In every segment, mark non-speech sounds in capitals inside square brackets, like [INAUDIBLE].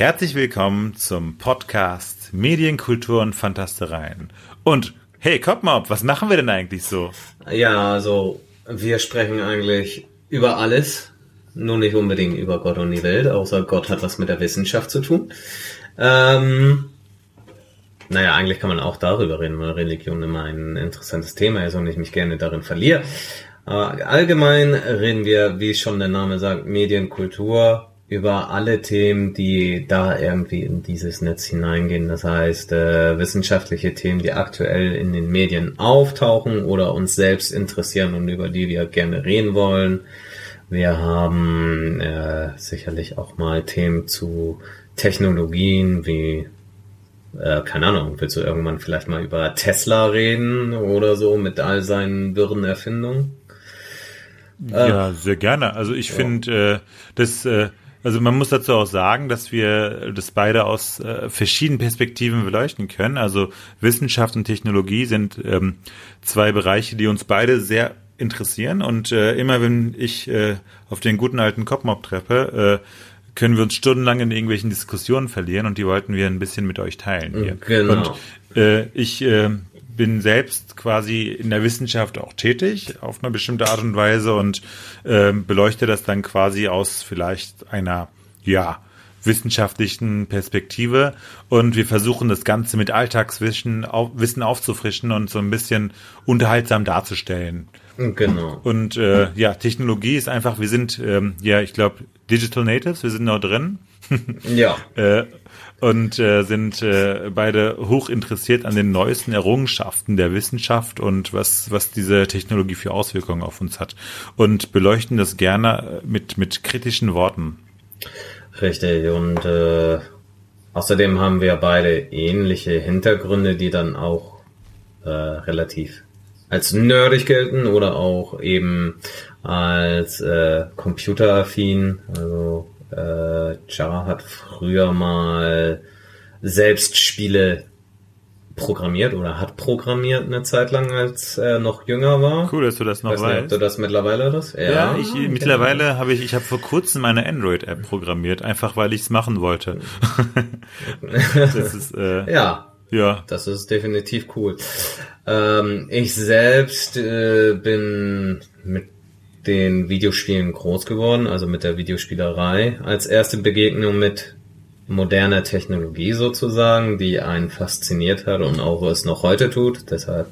Herzlich willkommen zum Podcast Medienkultur und Fantastereien. Und hey, Kopmob, was machen wir denn eigentlich so? Ja, also wir sprechen eigentlich über alles, nur nicht unbedingt über Gott und die Welt, außer Gott hat was mit der Wissenschaft zu tun. Ähm, naja, eigentlich kann man auch darüber reden, weil Religion immer ein interessantes Thema ist und ich mich gerne darin verliere. Äh, allgemein reden wir, wie schon der Name sagt, Medienkultur, über alle Themen, die da irgendwie in dieses Netz hineingehen. Das heißt, äh, wissenschaftliche Themen, die aktuell in den Medien auftauchen oder uns selbst interessieren und über die wir gerne reden wollen. Wir haben äh, sicherlich auch mal Themen zu Technologien wie äh, keine Ahnung, willst du irgendwann vielleicht mal über Tesla reden oder so mit all seinen wirren Erfindungen? Ja, sehr gerne. Also ich ja. finde, äh, das äh, also man muss dazu auch sagen, dass wir das beide aus äh, verschiedenen Perspektiven beleuchten können. Also Wissenschaft und Technologie sind ähm, zwei Bereiche, die uns beide sehr interessieren. Und äh, immer wenn ich äh, auf den guten alten Kopfmob treffe, äh, können wir uns stundenlang in irgendwelchen Diskussionen verlieren und die wollten wir ein bisschen mit euch teilen. Hier. Genau. Und äh, ich äh, bin selbst quasi in der Wissenschaft auch tätig auf eine bestimmte Art und Weise und äh, beleuchte das dann quasi aus vielleicht einer, ja, wissenschaftlichen Perspektive und wir versuchen das Ganze mit Alltagswissen auf, Wissen aufzufrischen und so ein bisschen unterhaltsam darzustellen. Genau. Und äh, ja, Technologie ist einfach, wir sind ähm, ja, ich glaube, Digital Natives, wir sind noch drin. [LAUGHS] ja. äh, und äh, sind äh, beide hoch interessiert an den neuesten Errungenschaften der Wissenschaft und was, was diese Technologie für Auswirkungen auf uns hat. Und beleuchten das gerne mit, mit kritischen Worten. Richtig. Und äh, außerdem haben wir beide ähnliche Hintergründe, die dann auch äh, relativ als nerdig gelten oder auch eben als äh, computeraffin. Also äh, Jar hat früher mal selbst Spiele programmiert oder hat programmiert eine Zeit lang, als er noch jünger war. Cool, dass du das noch Weiß weißt. Nicht, ob du das mittlerweile das? Ja, ja ich okay. mittlerweile habe ich, ich habe vor kurzem eine Android-App programmiert, einfach weil ich es machen wollte. [LAUGHS] das ist, äh, ja. Ja. Das ist definitiv cool. Ähm, ich selbst äh, bin mit den Videospielen groß geworden, also mit der Videospielerei als erste Begegnung mit moderner Technologie sozusagen, die einen fasziniert hat und auch es noch heute tut. Deshalb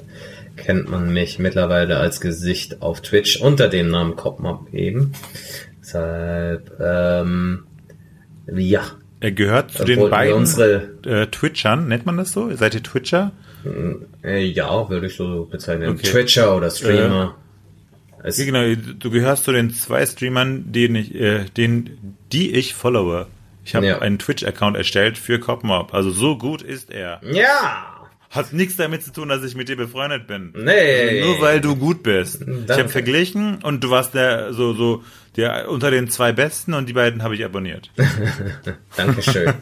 kennt man mich mittlerweile als Gesicht auf Twitch unter dem Namen Copmob eben. Deshalb, ähm, ja. Er gehört zu den beiden unsere, äh, Twitchern, nennt man das so? Seid ihr Twitcher? Äh, ja, würde ich so bezeichnen. Okay. Twitcher oder Streamer. Äh, es genau, du gehörst zu den zwei Streamern, den ich, äh, den, die ich followe. Ich habe ja. einen Twitch-Account erstellt für Copmob. Also so gut ist er. Ja. Hat nichts damit zu tun, dass ich mit dir befreundet bin. Nee. Also nur weil du gut bist. Danke. Ich habe verglichen und du warst der so so der unter den zwei besten und die beiden habe ich abonniert. [LAUGHS] Dankeschön.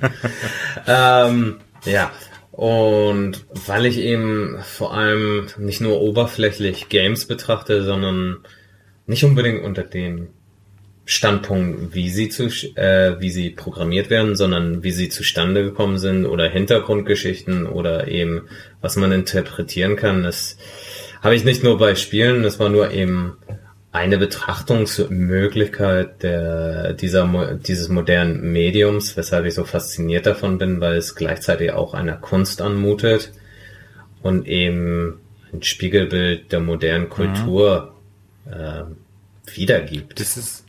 ähm, ja, und weil ich eben vor allem nicht nur oberflächlich Games betrachte, sondern nicht unbedingt unter dem Standpunkt, wie sie zu, äh, wie sie programmiert werden, sondern wie sie zustande gekommen sind oder Hintergrundgeschichten oder eben was man interpretieren kann. Das habe ich nicht nur bei Spielen, das war nur eben eine Betrachtungsmöglichkeit der, dieser, dieses modernen Mediums, weshalb ich so fasziniert davon bin, weil es gleichzeitig auch einer Kunst anmutet und eben ein Spiegelbild der modernen Kultur mhm. äh, wiedergibt. Das ist,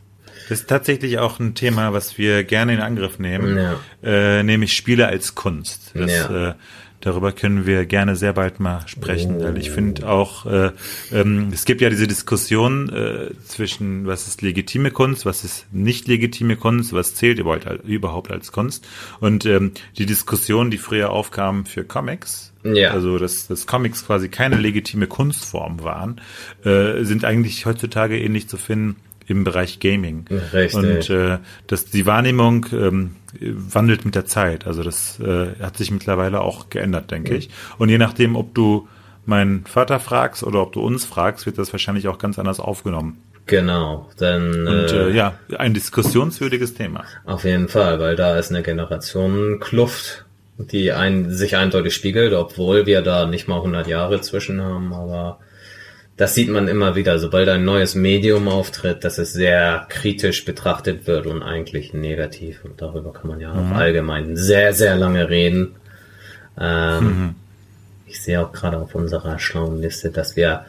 das ist tatsächlich auch ein Thema, was wir gerne in Angriff nehmen, ja. äh, nämlich Spiele als Kunst. Das, ja. äh, Darüber können wir gerne sehr bald mal sprechen, weil ich finde auch, äh, ähm, es gibt ja diese Diskussion äh, zwischen, was ist legitime Kunst, was ist nicht legitime Kunst, was zählt überhaupt, überhaupt als Kunst. Und ähm, die Diskussion, die früher aufkam für Comics, ja. also dass, dass Comics quasi keine legitime Kunstform waren, äh, sind eigentlich heutzutage ähnlich zu finden im Bereich Gaming. Richtig. Und äh, das, die Wahrnehmung ähm, wandelt mit der Zeit. Also das äh, hat sich mittlerweile auch geändert, denke mhm. ich. Und je nachdem, ob du meinen Vater fragst oder ob du uns fragst, wird das wahrscheinlich auch ganz anders aufgenommen. Genau, denn Und äh, ja, ein diskussionswürdiges Thema. auf jeden Fall, weil da ist eine Generationenkluft, die ein, sich eindeutig spiegelt, obwohl wir da nicht mal 100 Jahre zwischen haben, aber das sieht man immer wieder, sobald ein neues Medium auftritt, dass es sehr kritisch betrachtet wird und eigentlich negativ. Und darüber kann man ja auch allgemein sehr, sehr lange reden. Ähm, Ich sehe auch gerade auf unserer schlauen Liste, dass wir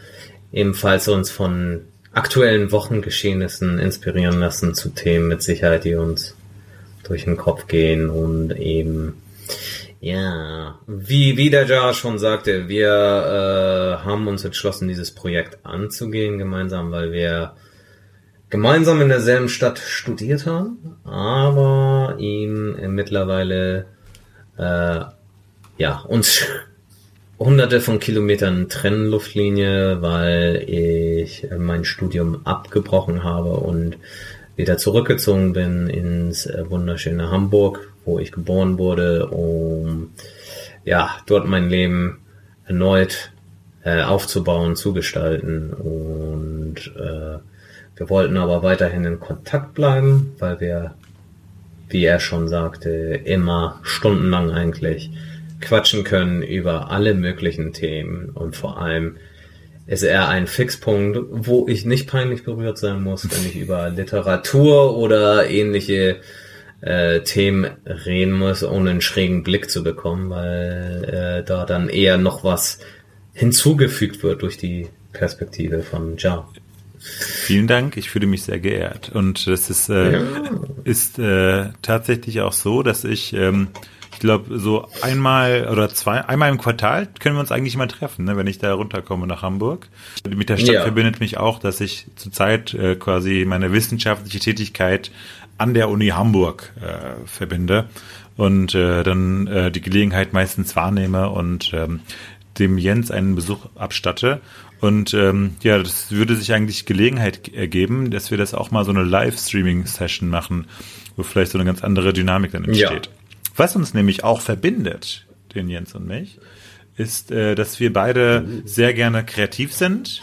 ebenfalls uns von aktuellen Wochengeschehnissen inspirieren lassen zu Themen mit Sicherheit, die uns durch den Kopf gehen und eben ja, wie, wie der Jar schon sagte, wir äh, haben uns entschlossen, dieses Projekt anzugehen gemeinsam, weil wir gemeinsam in derselben Stadt studiert haben, aber ihm mittlerweile äh, ja uns [LAUGHS] hunderte von Kilometern trennen Luftlinie, weil ich mein Studium abgebrochen habe und wieder zurückgezogen bin ins äh, wunderschöne Hamburg, wo ich geboren wurde, um ja dort mein Leben erneut äh, aufzubauen, zu gestalten. Und äh, wir wollten aber weiterhin in Kontakt bleiben, weil wir, wie er schon sagte, immer stundenlang eigentlich quatschen können über alle möglichen Themen. Und vor allem ist er ein Fixpunkt, wo ich nicht peinlich berührt sein muss, wenn ich über [LAUGHS] Literatur oder ähnliche äh, Themen reden muss, ohne einen schrägen Blick zu bekommen, weil äh, da dann eher noch was hinzugefügt wird durch die Perspektive von Ja. Vielen Dank, ich fühle mich sehr geehrt. Und das ist, äh, Ja. ist äh, tatsächlich auch so, dass ich, ähm, ich glaube, so einmal oder zwei, einmal im Quartal können wir uns eigentlich immer treffen, ne, wenn ich da runterkomme nach Hamburg. Mit der Stadt Ja. verbindet mich auch, dass ich zurzeit äh, quasi meine wissenschaftliche Tätigkeit an der Uni Hamburg äh, verbinde und äh, dann äh, die Gelegenheit meistens wahrnehme und ähm, dem Jens einen Besuch abstatte. Und ähm, ja, das würde sich eigentlich Gelegenheit ergeben, dass wir das auch mal so eine Live-Streaming-Session machen, wo vielleicht so eine ganz andere Dynamik dann entsteht. Ja. Was uns nämlich auch verbindet, den Jens und mich, ist, äh, dass wir beide sehr gerne kreativ sind,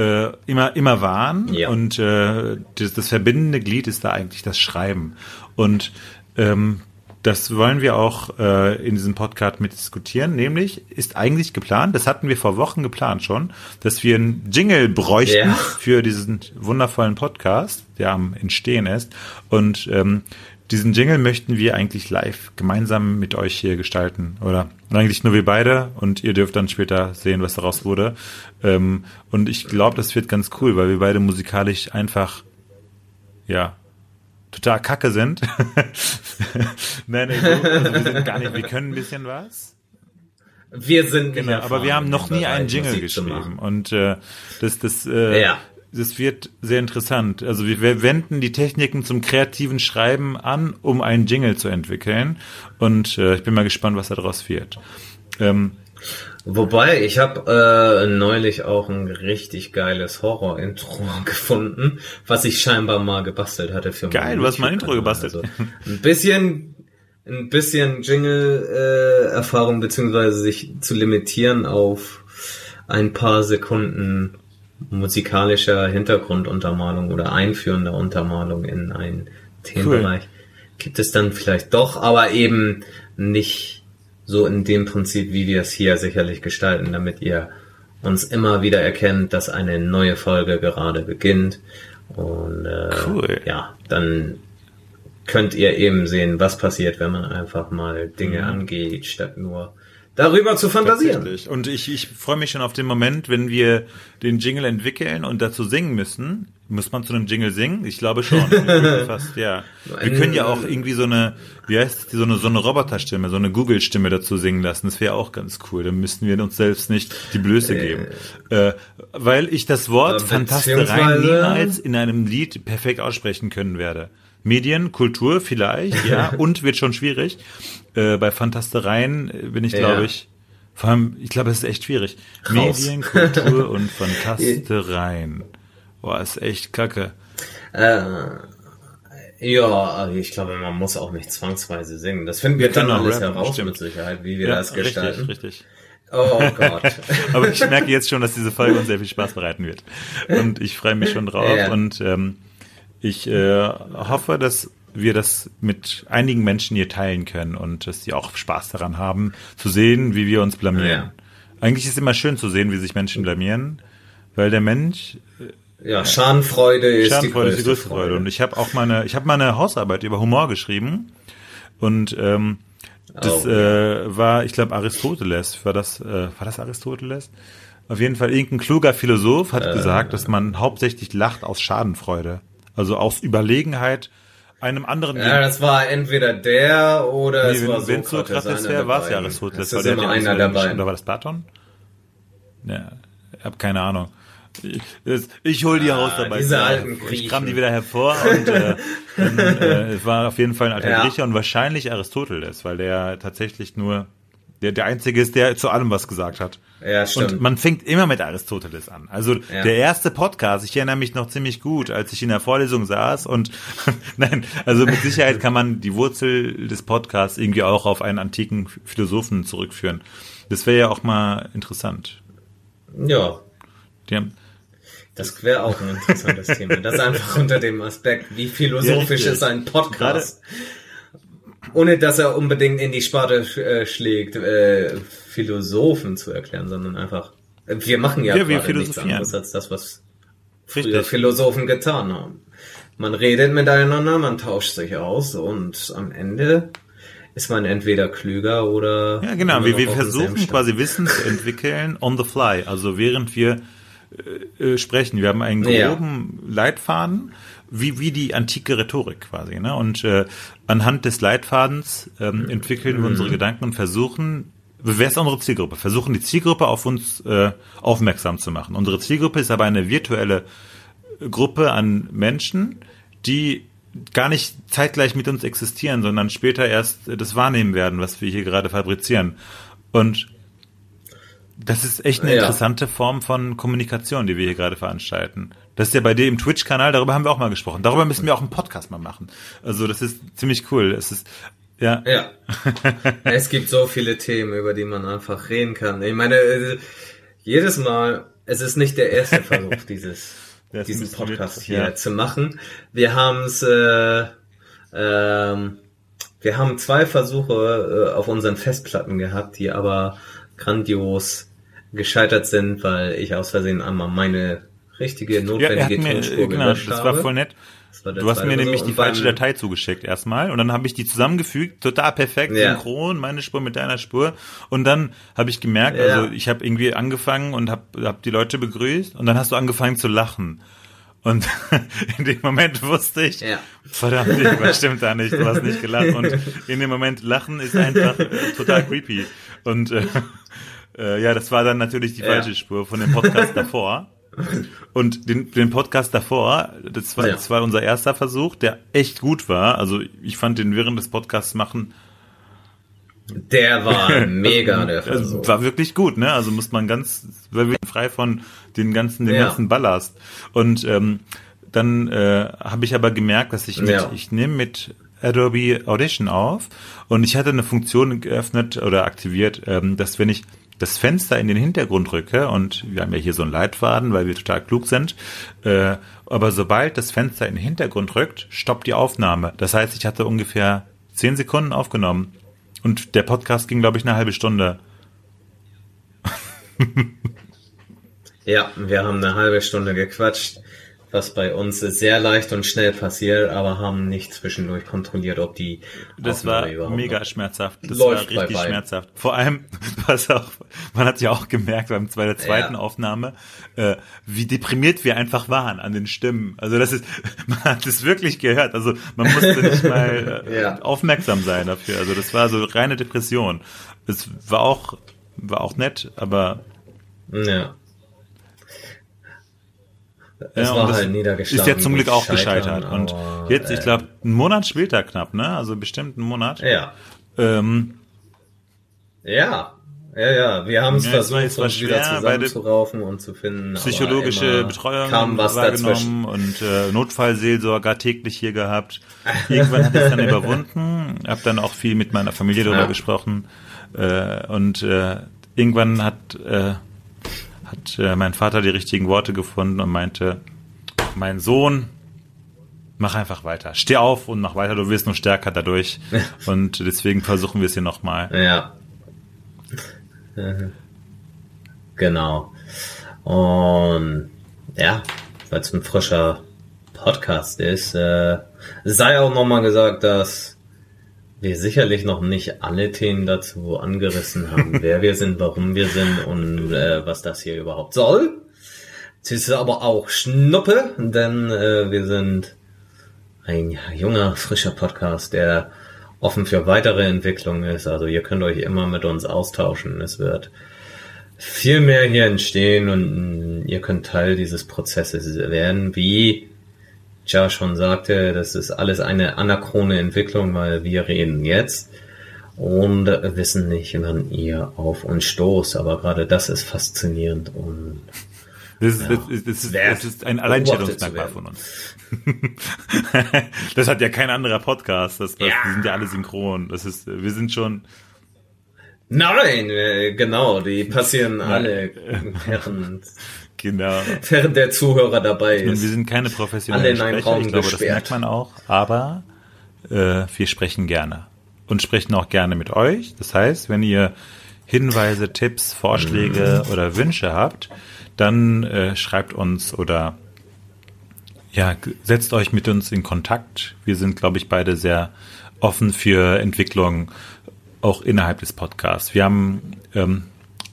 äh, immer, immer waren. Ja. Und äh, das, das verbindende Glied ist da eigentlich das Schreiben. Und ähm, das wollen wir auch äh, in diesem Podcast mit diskutieren. Nämlich ist eigentlich geplant, das hatten wir vor Wochen geplant schon, dass wir einen Jingle bräuchten Ja. für diesen wundervollen Podcast, der am Entstehen ist. Und ähm, diesen Jingle möchten wir eigentlich live gemeinsam mit euch hier gestalten, oder? Und eigentlich nur wir beide und ihr dürft dann später sehen, was daraus wurde. Ähm, und ich glaube, das wird ganz cool, weil wir beide musikalisch einfach, ja, total kacke sind. [LAUGHS] nein, nein, so, also wir sind gar nicht, wir können ein bisschen was. Wir sind Genau, aber wir haben noch nie einen Jingle geschrieben. Und äh, das, das, äh, Ja. Das wird sehr interessant. Also wir, wenden die Techniken zum kreativen Schreiben an, um einen Jingle zu entwickeln. Und äh, ich bin mal gespannt, was daraus wird. Ähm, Wobei, ich habe äh, neulich auch ein richtig geiles Horror-Intro [LAUGHS] gefunden, was ich scheinbar mal gebastelt hatte für Geil, meinen du hast mal ein Intro gebastelt. Also, ein bisschen, ein bisschen Jingle-Erfahrung beziehungsweise sich zu limitieren auf ein paar Sekunden musikalischer Hintergrunduntermalung oder einführender Untermalung in einen Themenbereich gibt es dann vielleicht doch, aber eben nicht so in dem Prinzip, wie wir es hier sicherlich gestalten, damit ihr uns immer wieder erkennt, dass eine neue Folge gerade beginnt. Und äh, Cool. ja, dann könnt ihr eben sehen, was passiert, wenn man einfach mal Dinge angeht, statt nur darüber zu fantasieren. Und ich, ich freue mich schon auf den Moment, wenn wir den Jingle entwickeln und dazu singen müssen. Muss man zu einem Jingle singen? Ich glaube schon. [LAUGHS] Fast, ja. Wir können ja auch irgendwie so eine, wie heißt die, so eine, so eine Roboterstimme, so eine Google-Stimme dazu singen lassen. Das wäre auch ganz cool. Dann müssten wir uns selbst nicht die Blöße geben. Äh, weil ich das Wort Äh, Fantasterei beziehungsweise- niemals in einem Lied perfekt aussprechen können werde. Medien, Kultur vielleicht, ja, [LAUGHS] und wird schon schwierig. Äh, bei Fantastereien äh, bin ich, Ja. glaube ich, vor allem, ich glaube, es ist echt schwierig. Raus. Medien, Kultur und [LAUGHS] Fantastereien. Boah, ist echt kacke. Äh, ja, also ich glaube, man muss auch nicht zwangsweise singen. Das finden wir dann Genau, alles rappen, heraus stimmt. mit Sicherheit, wie wir Ja, das gestalten. richtig, richtig. Oh [LAUGHS] Gott. Aber ich merke jetzt schon, dass diese Folge uns sehr viel Spaß bereiten wird. Und ich freue mich schon drauf. Ja. Und ähm, ich äh, hoffe, dass wir das mit einigen Menschen hier teilen können und dass die auch Spaß daran haben, zu sehen, wie wir uns blamieren. Ja. Eigentlich ist es immer schön zu sehen, wie sich Menschen blamieren, weil der Mensch Ja, Schadenfreude ist Schadenfreude die ist die größte größte Freude. Und ich habe auch meine, ich habe meine Hausarbeit über Humor geschrieben und ähm, das Oh. äh, war, ich glaube, Aristoteles. War das, äh, war das Aristoteles? Auf jeden Fall irgendein kluger Philosoph Äh. hat gesagt, dass man hauptsächlich lacht aus Schadenfreude, also aus Überlegenheit einem anderen. Ja, das war entweder der oder Nee, es war wenn wenn Sokrates. Sokrates wäre, war es ja. Aristoteles. Das ist immer einer beiden. Oder war das Platon? Ja, ich habe keine Ahnung. Ich, das- ich hol die. Ah, diese wieder alten hervor. Ich Griechen. kram die wieder hervor und äh, [LAUGHS] dann, äh, es war auf jeden Fall ein alter Ja. Grieche und wahrscheinlich Aristoteles, weil der tatsächlich nur der, der einzige ist, der zu allem was gesagt hat. Ja, stimmt. Und man fängt immer mit Aristoteles an. Also Ja. der erste Podcast, ich erinnere mich noch ziemlich gut, als ich in der Vorlesung saß und [LAUGHS] nein, also mit Sicherheit kann man die Wurzel des Podcasts irgendwie auch auf einen antiken Philosophen zurückführen. Das wäre ja auch mal interessant. ja, Die haben, das wäre auch ein interessantes Thema. Das einfach unter dem Aspekt, wie philosophisch Ja, ist ein Podcast. Ohne dass er unbedingt in die Sparte äh, schlägt, äh, Philosophen zu erklären, sondern einfach. äh, Wir machen ja, Ja, wir nichts anderes als das, was früher. Philosophen getan haben. Man redet miteinander, man tauscht sich aus und am Ende ist man entweder klüger oder. Ja, genau. Wir, wir versuchen quasi Wissen zu entwickeln on the fly. Also während wir äh, äh, sprechen. Wir haben einen Ja. groben Leitfaden, wie, wie die antike Rhetorik quasi. Ne? Und äh, anhand des Leitfadens ähm, entwickeln wir Mhm. unsere Gedanken und versuchen, wer ist unsere Zielgruppe? Versuchen die Zielgruppe auf uns äh, aufmerksam zu machen. Unsere Zielgruppe ist aber eine virtuelle Gruppe an Menschen, die gar nicht zeitgleich mit uns existieren, sondern später erst das wahrnehmen werden, was wir hier gerade fabrizieren. Und das ist echt eine Ja. interessante Form von Kommunikation, die wir hier gerade veranstalten. Das ist ja bei dir im Twitch-Kanal, darüber haben wir auch mal gesprochen. Darüber müssen wir auch einen Podcast mal machen. Also das ist ziemlich cool. Es ist, ja, Ja. [LAUGHS] es gibt so viele Themen, über die man einfach reden kann. Ich meine, äh, jedes Mal, es ist nicht der erste [LAUGHS] Versuch, dieses, Das diesen Podcast hier ja. zu machen. Wir haben es, äh, ähm, wir haben zwei Versuche äh, auf unseren Festplatten gehabt, die aber grandios gescheitert sind, weil ich aus Versehen einmal meine richtige, ja notwendige hat mir, Tonspur äh, genau, gelöscht das habe. war voll nett. Du hast mir nämlich Versuch. die falsche Datei zugeschickt erstmal und dann habe ich die zusammengefügt, total perfekt, Ja. synchron, meine Spur mit deiner Spur und dann habe ich gemerkt, Ja. also ich habe irgendwie angefangen und habe hab die Leute begrüßt und dann hast du angefangen zu lachen. Und [LAUGHS] in dem Moment wusste ich, Ja. verdammt, irgendwas stimmt da nicht, du hast nicht gelacht. Und in dem Moment lachen ist einfach äh, total creepy. Und äh, äh, ja, das war dann natürlich die Ja. falsche Spur von dem Podcast [LAUGHS] davor. Und den, den Podcast davor, das war, Ja. das war unser erster Versuch, der echt gut war. Also ich fand den während des Podcasts machen, Der war [LAUGHS] mega, der also, Versuch. war wirklich gut, ne? Also muss man ganz, war wirklich frei von den ganzen, den Ja. ganzen Ballast. Und ähm, dann äh, habe ich aber gemerkt, dass ich mit, Ja. ich nehme mit Adobe Audition auf und ich hatte eine Funktion geöffnet oder aktiviert, ähm, dass wenn ich das Fenster in den Hintergrund rücke und wir haben ja hier so einen Leitfaden, weil wir total klug sind, äh, aber sobald das Fenster in den Hintergrund rückt, stoppt die Aufnahme. Das heißt, ich hatte ungefähr zehn Sekunden aufgenommen und der Podcast ging, glaube ich, eine halbe Stunde. [LAUGHS] Ja, wir haben eine halbe Stunde gequatscht, was bei uns sehr leicht und schnell passiert, aber haben nicht zwischendurch kontrolliert, ob die Das Aufnahme war mega schmerzhaft. Das läuft war richtig schmerzhaft. Vor allem, [LAUGHS] was auch, man hat ja auch gemerkt beim bei der zweiten Ja. Aufnahme, äh, wie deprimiert wir einfach waren an den Stimmen. Also das ist, [LAUGHS] man hat es wirklich gehört. Also man musste nicht mal [LAUGHS] äh, Ja. aufmerksam sein dafür. Also das war so reine Depression. Es war auch, war auch nett, aber Ja. Es ja, war und halt niedergeschlagen. Ist ja zum Glück auch gescheitert. Und aber, jetzt, ich äh, glaube, einen Monat später knapp, ne? Also bestimmt einen Monat. Ja. Ähm, Ja. Ja, ja, wir haben es Ja, versucht, es war uns wieder schwer, beide zusammenzuraufen und zu finden. psychologische Betreuung kam was dazwischen. wahrgenommen und äh, Notfallseelsorger täglich hier gehabt. Irgendwann habe ich es dann [LAUGHS] überwunden, habe dann auch viel mit meiner Familie darüber Ja. gesprochen äh, und äh, irgendwann hat, äh, hat äh, mein Vater die richtigen Worte gefunden und meinte, mein Sohn, mach einfach weiter. Steh auf und mach weiter, du wirst nur stärker dadurch. [LAUGHS] und deswegen versuchen wir es hier nochmal. Ja. Genau. Und ja, weil es ein frischer Podcast ist, äh, sei auch nochmal gesagt, dass wir sicherlich noch nicht alle Themen dazu angerissen haben, wer wir sind, warum wir sind und äh, was das hier überhaupt soll. Es ist aber auch Schnuppe, denn äh, wir sind ein junger, frischer Podcast, der offen für weitere Entwicklungen ist. Also ihr könnt euch immer mit uns austauschen. Es wird viel mehr hier entstehen und ihr könnt Teil dieses Prozesses werden, wie ja schon sagte, das ist alles eine anachrone Entwicklung, weil wir reden jetzt und wissen nicht, wann ihr auf uns stoßt. Aber gerade das ist faszinierend und das ist, ja, das ist, das ist, das ist ein Alleinstellungsmerkmal von uns. [LAUGHS] das hat ja kein anderer Podcast. Das, das, ja. Die sind ja alle synchron. Das ist, wir sind schon. Nein, äh, genau, die passieren alle [LAUGHS] Herren Genau. [LAUGHS] Während der Zuhörer dabei ist. Und wir sind keine professionellen Sprecher, ich glaube, gesperrt. das merkt man auch, aber äh, wir sprechen gerne. Und sprechen auch gerne mit euch. Das heißt, wenn ihr Hinweise, Tipps, Vorschläge mhm. oder Wünsche habt, dann äh, schreibt uns oder ja, setzt euch mit uns in Kontakt. Wir sind, glaube ich, beide sehr offen für Entwicklung, auch innerhalb des Podcasts. Wir haben ähm,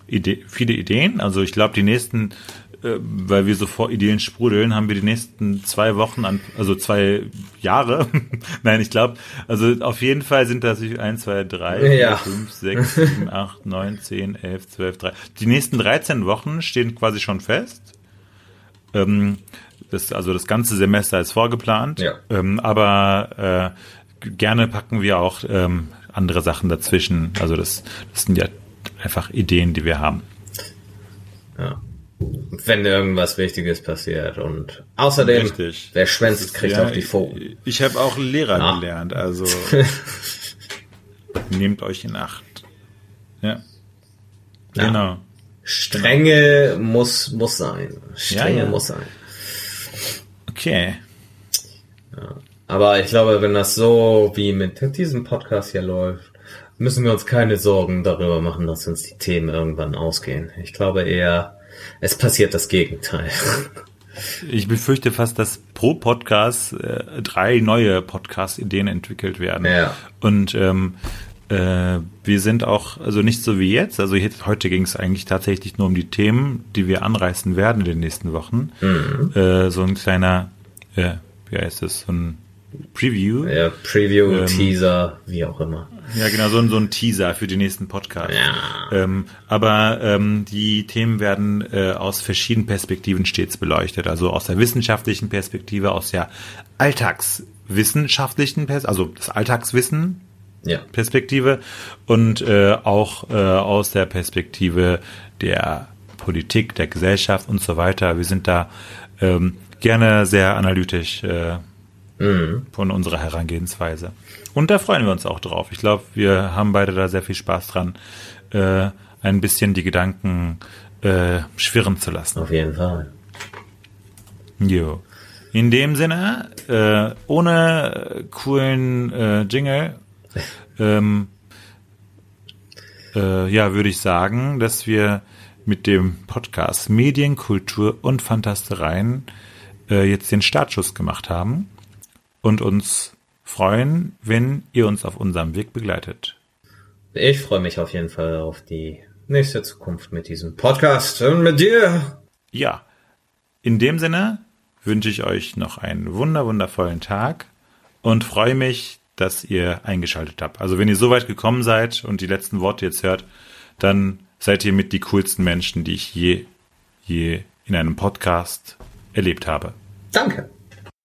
Ide viele Ideen. Also ich glaube, die nächsten weil wir so vor Ideen sprudeln, haben wir die nächsten zwei Wochen an, also zwei Jahre. [LAUGHS] Nein, ich glaube, also auf jeden Fall sind das 1, 2, 3, ja. 5, 6, 7, 8, 9, 10, 11, 12, 3. Die nächsten 13 Wochen stehen quasi schon fest. Ähm, das, also das ganze Semester ist vorgeplant. Ja. Ähm, aber äh, gerne packen wir auch ähm, andere Sachen dazwischen. Also das, das sind ja einfach Ideen, die wir haben. Ja wenn irgendwas Wichtiges passiert. Und außerdem, Richtig. wer schwänzt, kriegt ja, auf die Pfoten. Ich habe auch Lehrer ja. gelernt, also [LAUGHS] nehmt euch in Acht. Ja. ja. Genau. Strenge genau. muss, muss sein. Strenge muss sein. Okay. Aber ich glaube, wenn das so wie mit diesem Podcast hier läuft, müssen wir uns keine Sorgen darüber machen, dass uns die Themen irgendwann ausgehen. Ich glaube eher, es passiert das Gegenteil. Ich befürchte fast, dass pro Podcast äh, drei neue Podcast-Ideen entwickelt werden. Ja. Und ähm, äh, wir sind auch, also nicht so wie jetzt, also jetzt, heute ging es eigentlich tatsächlich nur um die Themen, die wir anreißen werden in den nächsten Wochen. Mhm. Äh, so ein kleiner, äh, wie heißt es, so ein Preview. Ja, Preview, ähm, Teaser, wie auch immer. Ja, genau, so, ein so ein Teaser für den nächsten Podcast. Ja. Ähm, aber ähm, die Themen werden äh, aus verschiedenen Perspektiven stets beleuchtet. Also aus der wissenschaftlichen Perspektive, aus der alltagswissenschaftlichen Perspektive, also das Alltagswissen ja. Perspektive und äh, auch äh, aus der Perspektive der Politik, der Gesellschaft und so weiter. Wir sind da ähm, gerne sehr analytisch äh, mhm. von unserer Herangehensweise. Und da freuen wir uns auch drauf. Ich glaube, wir haben beide da sehr viel Spaß dran, äh, ein bisschen die Gedanken äh, schwirren zu lassen. Auf jeden Fall. Jo. In dem Sinne, äh, ohne coolen äh, Jingle, ähm, äh, ja, würde ich sagen, dass wir mit dem Podcast Medien, Kultur und Fantastereien äh, jetzt den Startschuss gemacht haben und uns freuen, wenn ihr uns auf unserem Weg begleitet. Ich freue mich auf jeden Fall auf die nächste Zukunft mit diesem Podcast und mit dir. Ja, in dem Sinne wünsche ich euch noch einen wunder wundervollen Tag und freue mich, dass ihr eingeschaltet habt. Also wenn ihr so weit gekommen seid und die letzten Worte jetzt hört, dann seid ihr mit die coolsten Menschen, die ich je, je in einem Podcast erlebt habe. Danke.